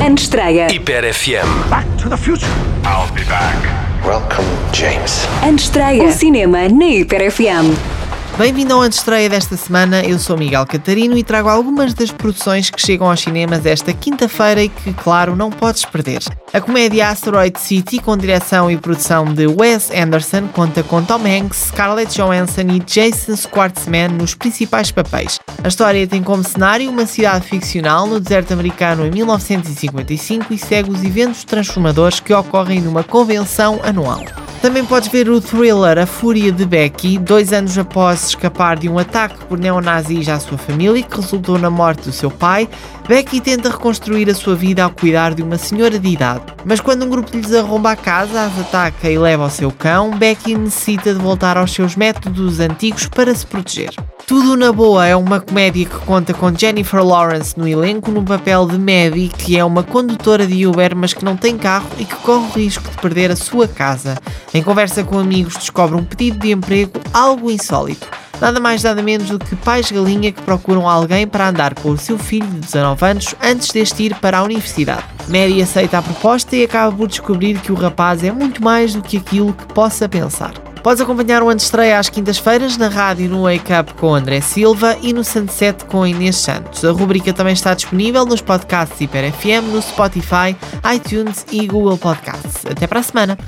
Antestreia. Hiper FM. Back to the future. I'll be back. Welcome, James. Antestreia. O cinema na Hiper FM. Bem-vindo ao Antestreia desta semana, eu sou Miguel Catarino e trago algumas das produções que chegam aos cinemas esta quinta-feira e que, claro, não podes perder. A comédia Asteroid City, com direção e produção de Wes Anderson, conta com Tom Hanks, Scarlett Johansson e Jason Schwartzman nos principais papéis. A história tem como cenário uma cidade ficcional no deserto americano em 1955 e segue os eventos transformadores que ocorrem numa convenção anual. Também podes ver o thriller A Fúria de Becky, dois anos após escapar de um ataque por neonazis à sua família que resultou na morte do seu pai. Becky tenta reconstruir a sua vida ao cuidar de uma senhora de idade. Mas quando um grupo lhes arromba a casa, as ataca e leva ao seu cão, Becky necessita de voltar aos seus métodos antigos para se proteger. Tudo na Boa é uma comédia que conta com Jennifer Lawrence no elenco no papel de Maddie, que é uma condutora de Uber mas que não tem carro e que corre o risco de perder a sua casa. Em conversa com amigos descobre um pedido de emprego algo insólito. Nada mais nada menos do que pais galinha que procuram alguém para andar com o seu filho de 19 anos antes deste ir para a universidade. Mary aceita a proposta e acaba por descobrir que o rapaz é muito mais do que aquilo que possa pensar. Podes acompanhar o Antestreia às quintas-feiras na rádio no Wake Up com André Silva e no Sunset com Inês Santos. A rubrica também está disponível nos podcasts Hiper FM, no Spotify, iTunes e Google Podcasts. Até para a semana!